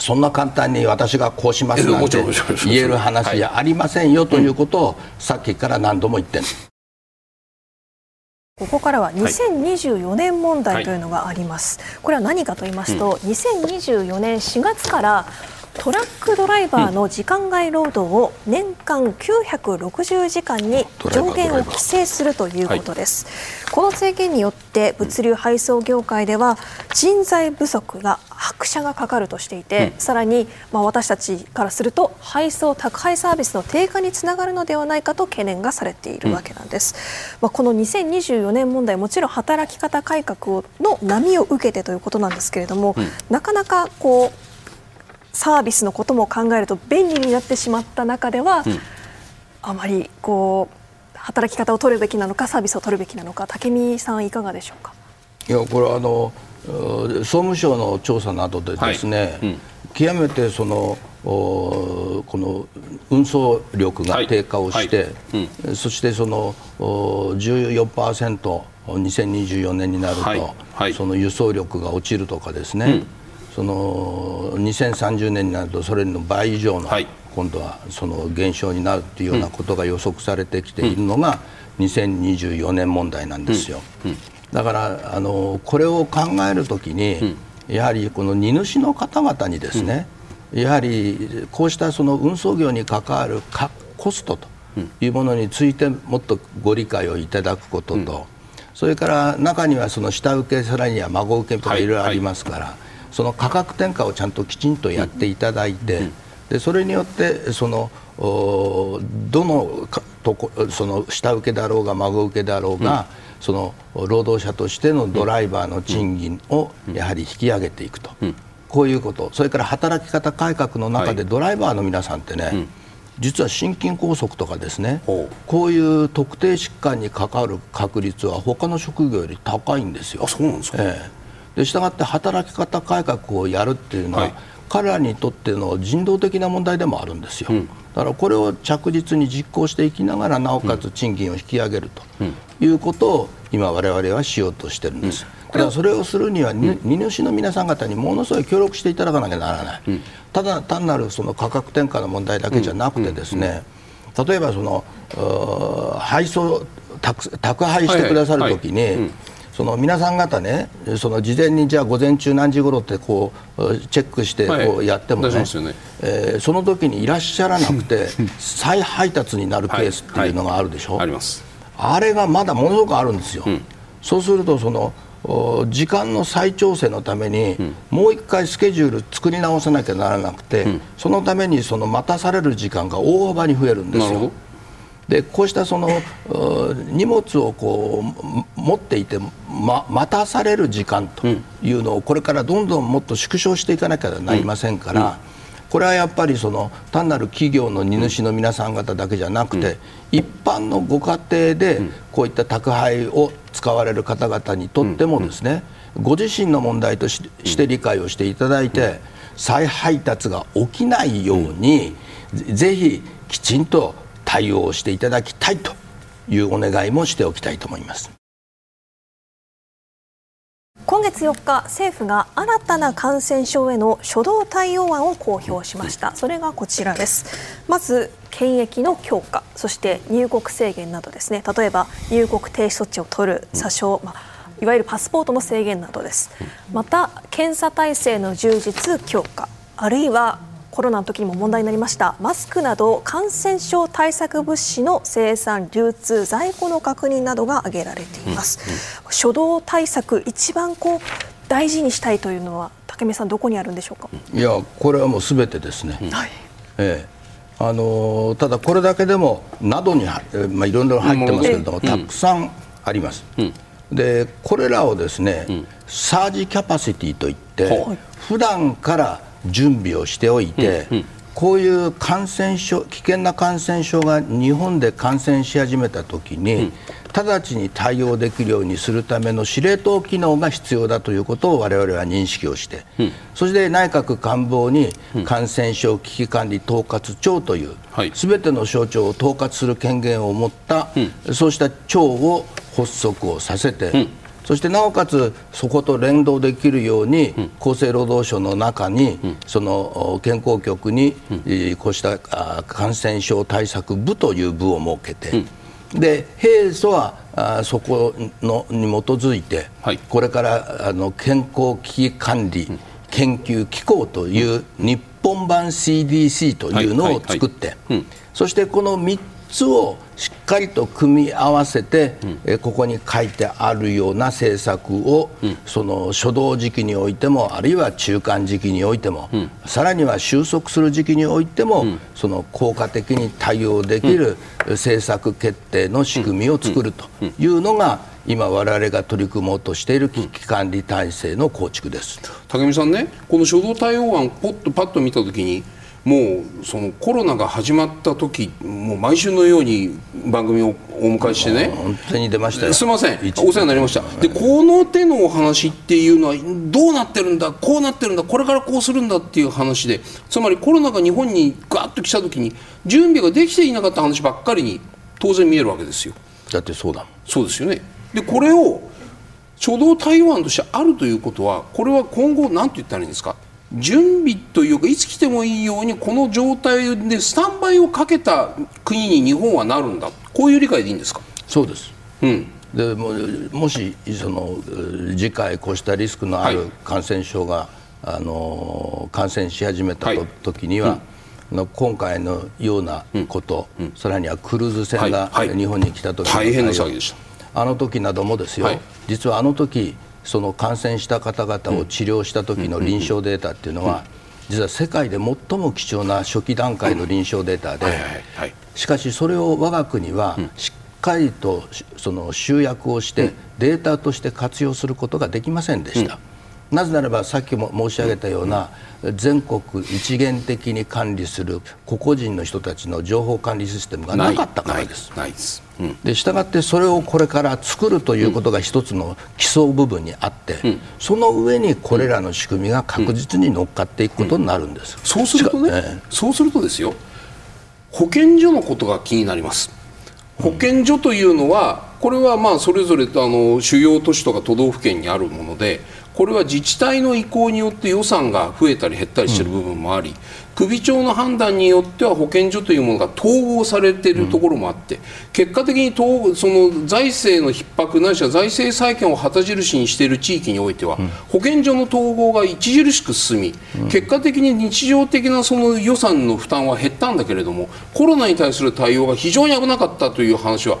そんな簡単に私がこうしますなんて言える話じゃありませんよということをさっきから何度も言ってる ここからは2024年問題というのがあります。これは何かと言いますと、2024年4月からトラックドライバーの時間外労働を年間960時間に上限を規制するということです、はい、この制限によって物流配送業界では人材不足が拍車がかかるとしていて、うん、さらにまあ私たちからすると配送宅配サービスの低下につながるのではないかと懸念がされているわけなんです、うん、まあこの2024年問題もちろん働き方改革の波を受けてということなんですけれども、うん、なかなかこうサービスのことも考えると便利になってしまった中では、うん、あまりこう働き方を取るべきなのかサービスを取るべきなのか武見さんいかがでしょうか？いやこれはあの総務省の調査などでですね、はい。うん、極めてそのこの運送力が低下をして、はい。はいうん、そしてその 14%2024 年になると、はい、その輸送力が落ちるとかですね、その2030年になるとそれの倍以上の、今度はその減少になるというようなことが予測されてきているのが2024年問題なんですよ。だからあのこれを考えるときに、やはりこの荷主の方々にですね、やはりこうしたその運送業に関わるコストというものについてもっとご理解をいただくことと、それから中にはその下請けさらには孫請けとかい。ろいろありますから、その価格転嫁をちゃんときちんとやっていただいて、でそれによってそのどのとこその下請けだろうが孫請けだろうが、その労働者としてのドライバーの賃金をやはり引き上げていくと、こういうこと。それから働き方改革の中でドライバーの皆さんってね、実は心筋梗塞とかですねこういう特定疾患に関わる確率は他の職業より高いんですよ。そうなんですか、ええでしたがって働き方改革をやるっていうのは、はい、彼らにとっての人道的な問題でもあるんですよ、うん、だからこれを着実に実行していきながらなおかつ賃金を引き上げるということを今我々はしようとしてるんです。だからそれをするには、荷主の皆さん方にものすごい協力していただかなきゃならない、ただ単なるその価格転嫁の問題だけじゃなくてですね、例えばその配送宅配してくださるときに、その皆さん方ね、その事前にじゃあ午前中何時頃ってこうチェックしてこうやってもね、はい、ね。えー、その時にいらっしゃらなくて再配達になるケースっていうのがあるでしょ、はい。はい、あります。あれがまだものすごくあるんですよ、うん、そうするとその時間の再調整のために、うん、もう一回スケジュール作り直さなきゃならなくて、うん、そのためにその待たされる時間が大幅に増えるんですよ。でこうしたその荷物をこう持っていて、ま、待たされる時間というのをこれからどんどんもっと縮小していかなきゃなりませんから。これはやっぱりその単なる企業の荷主の皆さん方だけじゃなくて、一般のご家庭でこういった宅配を使われる方々にとってもですね、ご自身の問題として理解をしていただいて、再配達が起きないように、ぜひきちんと対応していただきたいというお願いもしておきたいと思います。今月4日政府が新たな感染症への初動対応案を公表しました。それがこちらです。まず検疫の強化そして入国制限などですね。例えば入国停止措置を取る詐称、まあ、いわゆるパスポートの制限などです。また検査体制の充実強化あるいはコロナの時にも問題になりました。マスクなど感染症対策物資の生産流通在庫の確認などが挙げられています、うんうん、初動対策一番こう大事にしたいというのは竹見さんどこにあるんでしょうか？いやこれはもうすべてですね、はい、ええ。あのただこれだけでもなどに、まあ、いろいろ入ってますけれども、たくさんあります、うん、でこれらをですね、うん、サージキャパシティといって、はい、普段から準備をしておいて、うんうん、こういう感染症危険な感染症が日本で感染し始めたときに、うん、直ちに対応できるようにするための司令塔機能が必要だということを我々は認識をして、うん、そして内閣官房に感染症危機管理統括庁というすべ、ての省庁を統括する権限を持った、うん、そうした庁を発足をさせて、そしてなおかつそこと連動できるように、厚生労働省の中に、その健康局に、こうした感染症対策部という部を設けて、で平素はあそこのに基づいて、はい、これからあの健康危機管理研究機構という日本版 CDC というのを作って、そしてこの3つをしっかりと組み合わせて、うん、えここに書いてあるような政策を、うん、その初動時期においてもあるいは中間時期においても、うん、さらには収束する時期においても、その効果的に対応できる政策決定の仕組みを作るというのが、今我々が取り組もうとしている危機管理体制の構築です。武見さんねこの初動対応案ポッとパッと見たときにもうそのコロナが始まった時もう毎週のように番組をお迎えしてね。本当に出ましたすみません。お世話になりました。でこの手のお話っていうのはどうなってるんだこうなってるんだこれからこうするんだっていう話でつまりコロナが日本にガッと来た時に準備ができていなかった話ばっかりに当然見えるわけですよ。だってそうだそうですよね。でこれを初動対応案としてあるということはこれは今後何て言ったらいいんですか？準備というかいつ来てもいいようにこの状態でスタンバイをかけた国に日本はなるんだ。こういう理解でいいんですか？そうです、うん、でももしその次回こうしたリスクのある感染症が、はい、あの感染し始めたと、はい、時には、うん、今回のようなこと、うん、さらにはクルーズ船が日本に来た時、はい、大変な騒ぎでした。あの時などもですよ、実はあの時その感染した方々を治療した時の臨床データっていうのは、実は世界で最も貴重な初期段階の臨床データで、しかしそれを我が国はしっかりとその集約をしてデータとして活用することができませんでした。なぜならばさっきも申し上げたような全国一元的に管理する個々人の人たちの情報管理システムがなかったからです。ないです。でしたってそれをこれから作るということが一つの基礎部分にあって、うん、その上にこれらの仕組みが確実に乗っかっていくことになるんです、そうするとね、えー、そうするとですよ保健所のことが気になります。保健所というのは、これはまあそれぞれあの主要都市とか都道府県にあるものでこれは自治体の意向によって予算が増えたり減ったりしている部分もあり、首長の判断によっては保健所というものが統合されているところもあって、結果的に統その財政の逼迫ないしは財政再建を旗印にしている地域においては、保健所の統合が著しく進み、結果的に日常的なその予算の負担は減ったん。だけれどもコロナに対する対応が非常に危なかったという話は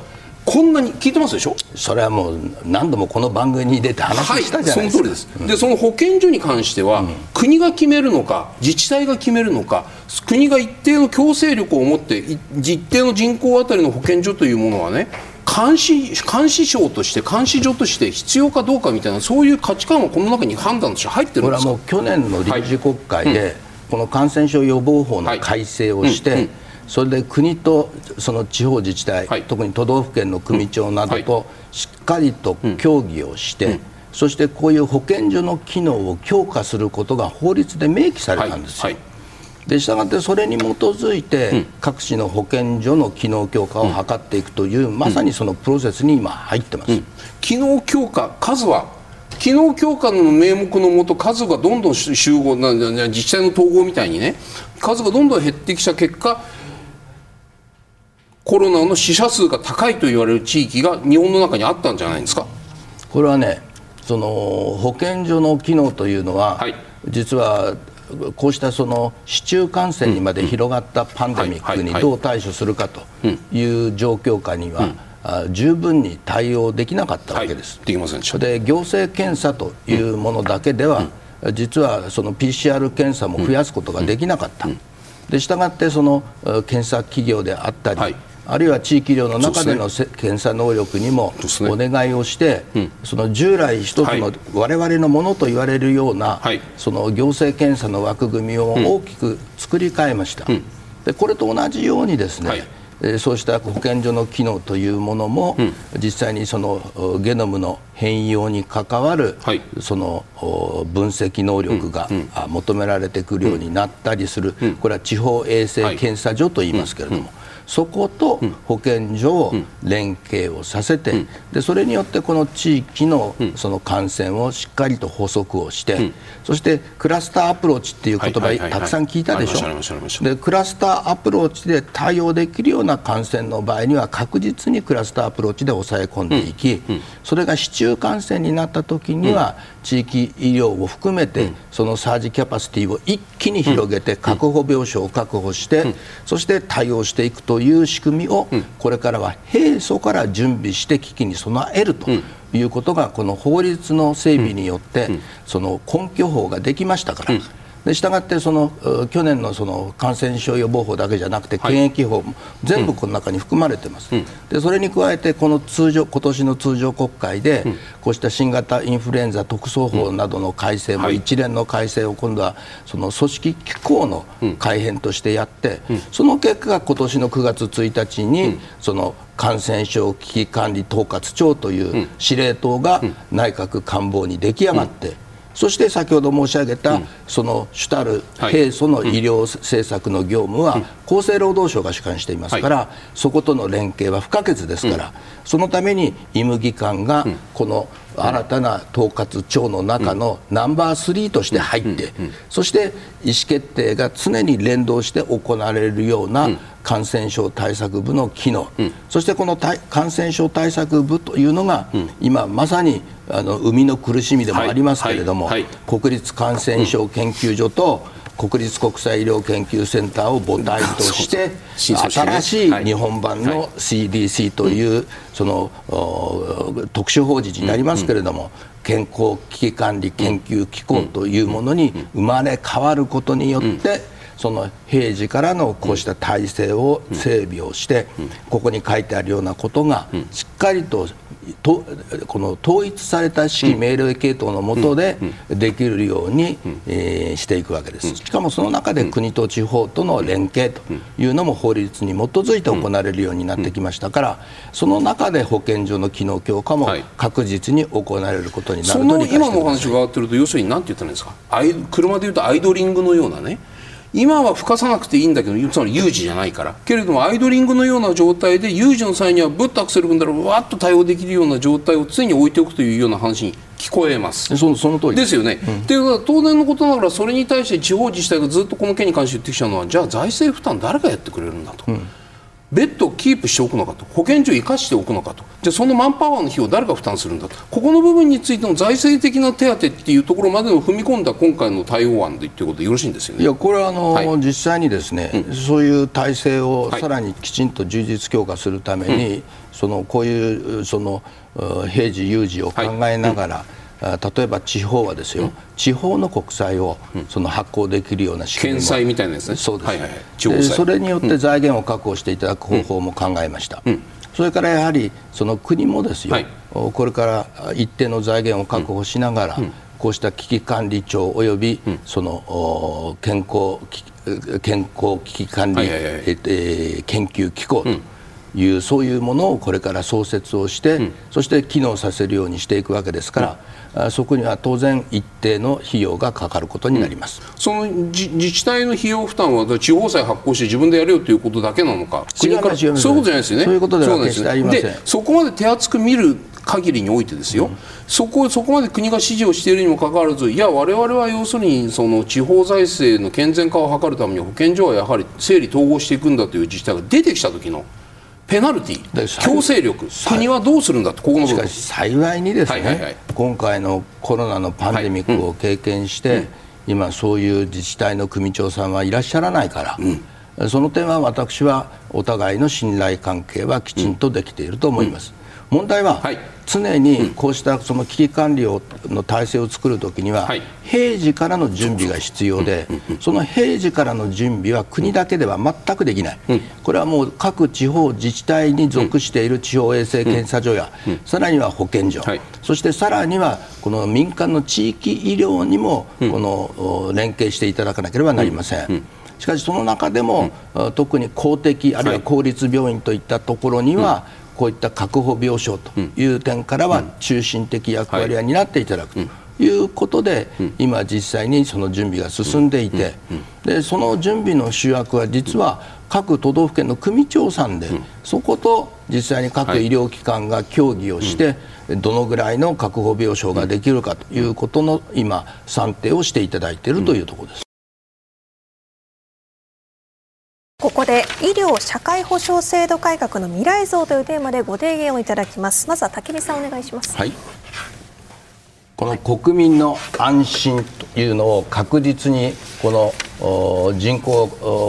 こんなに聞いてますでしょ？それはもう何度もこの番組に出て話したじゃないですか、はい、その通りです、うん、でその保健所に関しては、うん、国が決めるのか自治体が決めるのか国が一定の強制力を持って一定の人口当たりの保健所というものはね監視監視省として監視所として必要かどうかみたいなそういう価値観はこの中に判断として入ってるんですか？これはもう去年の臨時国会で、はいうん、この感染症予防法の改正をして、はいそれで国とその地方自治体、はい、特に都道府県の組長などとしっかりと協議をして、うん。うん、そしてこういう保健所の機能を強化することが法律で明記されたんですよ。はい。はい、でしたがってそれに基づいて、各市の保健所の機能強化を図っていくという、まさにそのプロセスに今入ってます、機能強化数は？機能強化の名目のもと数がどんどん集合な自治体の統合みたいにね数がどんどん減ってきた結果コロナの死者数が高いと言われる地域が日本の中にあったんじゃないですか？これはねその保健所の機能というのは、はい、実はこうしたその市中感染にまで広がったパンデミックにどう対処するかという状況下には、十分に対応できなかったわけです。はい、できませんで行政検査というものだけでは、実はその PCR 検査も増やすことができなかった。でしたがってその検査企業であったり、はいあるいは地域医療の中での、ね、検査能力にもお願いをして、ねうん、その従来一つの我々のものと言われるような、はい、その行政検査の枠組みを大きく作り変えました。うん、でこれと同じようにですね、はい。そうした保健所の機能というものも、うん、実際にそのゲノムの変異用に関わる、はい、その分析能力が、求められてくるようになったりする、これは地方衛生検査所と言いますけれども、そこと保健所を連携をさせて、でそれによってこの地域のその感染をしっかりと捕捉をして、そしてクラスターアプローチっていう言葉たくさん聞いたでしょ？でクラスターアプローチで対応できるような感染の場合には確実にクラスターアプローチで抑え込んでいき、それが市中感染になった時には、地域医療を含めて、そのサージキャパシティを一気に広げて確保病床を確保して、そして対応していくという仕組みを、これからは平素から準備して危機に備えると。いうことがこの法律の整備によってその根拠法ができましたから、でしたがってその去年のその感染症予防法だけじゃなくて検疫法も全部この中に含まれてます、うん、でそれに加えてこの通常今年の通常国会で、こうした新型インフルエンザ特措法などの改正も一連の改正を今度はその組織機構の改編としてやって、その結果が今年の9月1日にその感染症危機管理統括庁という司令塔が内閣官房に出来上がって、そして先ほど申し上げた、その主たる平素の医療政策の業務は厚生労働省が主管していますから、そことの連携は不可欠ですから、そのために医務技官がこの新たな統括庁の中のナンバー3として入って、そして意思決定が常に連動して行われるような感染症対策部の機能、そしてこの感染症対策部というのが、今まさにあの生みの苦しみでもありますけれども、はい。はい。はい、国立感染症研究所と国立国際医療研究センターを母体として新しい。日本版の CDC というその特殊法人になりますけれども健康危機管理研究機構というものに生まれ変わることによってその平時からのこうした体制を整備をしてここに書いてあるようなことがしっかりととこの統一された指揮命令系統の下でできるように、えー、していくわけです。しかもその中で国と地方との連携というのも法律に基づいて行われるようになってきましたからその中で保健所の機能強化も確実に行われることになると理解して今のお話伺ってると要するに何て言ったらいいんですか？車でいうとアイドリングのようなね今は吹かさなくていいんだけどつまり有事じゃないから。けれどもアイドリングのような状態で有事の際にはぶっとアクセル踏んだらわっと対応できるような状態を常に置いておくというような話に聞こえます。そその通り。ですよね。うん、っていうのは当然のことながらそれに対して地方自治体がずっとこの件に関して言ってきたのはじゃあ財政負担誰がやってくれるんだと。うんベッドをキープしておくのかと。保健所を生かしておくのかと。じゃあそのマンパワーの費用を誰が負担するんだと。ここの部分についての財政的な手当っていうところまでを踏み込んだ今回の対応案でということでよろしいんですよね。いやこれはあの、はい、実際にですね、うん、そういう体制をさらにきちんと充実強化するために、はい、そのこういうその平時有事を考えながら、はい例えば地方はですよ、うん、地方の国債をその発行できるような仕組みも、みたいなやつね。そうです、はいはい、それによって財源を確保していただく方法も考えました、うん、それからやはりその国もですよ、はい、これから一定の財源を確保しながら、うん、こうした危機管理庁およびその健康健康危機管理、はいはいはい、え研究機構と、いうそういうものをこれから創設をして、そして機能させるようにしていくわけですから、そこには当然一定の費用がかかることになります、うん、その自治体の費用負担は地方債発行して自分でやるよということだけなのか。国からそういうことじゃないですよね。そういうことでは決してありません。そこまで手厚く見る限りにおいてですよ、うん、そこそこまで国が指示をしているにもかかわらずいや我々は要するにその地方財政の健全化を図るために保健所はやはり整理統合していくんだという自治体が出てきた時のペナルティ強制力国はどうするんだとここの部分。幸いにですね、はいはいはい、今回のコロナのパンデミックを経験して、はいうん、今そういう自治体の組長さんはいらっしゃらないから、うん、その点は私はお互いの信頼関係はきちんとできていると思います、問題は、常にこうしたその危機管理をの体制を作るときには、平時からの準備が必要で、その平時からの準備は国だけでは全くできない、これはもう各地方自治体に属している地方衛生検査所や、さらには保健所、そしてさらにはこの民間の地域医療にもこの連携していただかなければなりません。しかしその中でも、特に公的あるいは公立病院といったところには、こういった確保病床という点からは中心的役割は担っていただくとい。うことで、今実際にその準備が進んでいて、でその準備の主役は実は各都道府県の組長さんで、そこと実際に各医療機関が協議をして、どのぐらいの確保病床ができるかということの今算定をしていただいているというところです。ここで医療社会保障制度改革の未来像というテーマでご提言をいただきます。まずは竹見さんお願いします。はい。この国民の安心というのを確実にこの人口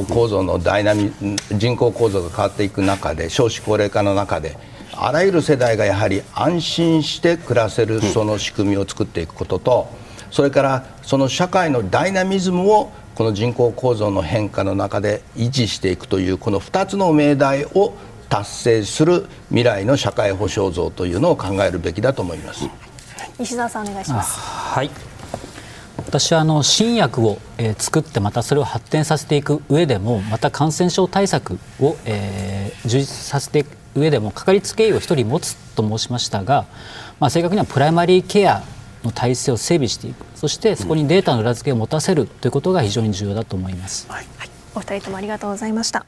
構造のダイナミ人口構造が変わっていく中で少子高齢化の中であらゆる世代がやはり安心して暮らせるその仕組みを作っていくこととそれからその社会のダイナミズムをこの人口構造の変化の中で維持していくというこの2つの命題を達成する未来の社会保障像というのを考えるべきだと思います。西澤さんお願いします。はい私はあの新薬を、えー、作ってまたそれを発展させていく上でもまた感染症対策を、えー、充実させていく上でもかかりつけ医を1人持つと申しましたが、まあ、正確にはプライマリーケアの体制を整備していく。そしてそこにデータの裏付けを持たせるということが非常に重要だと思います、はい、お二人ともありがとうございました。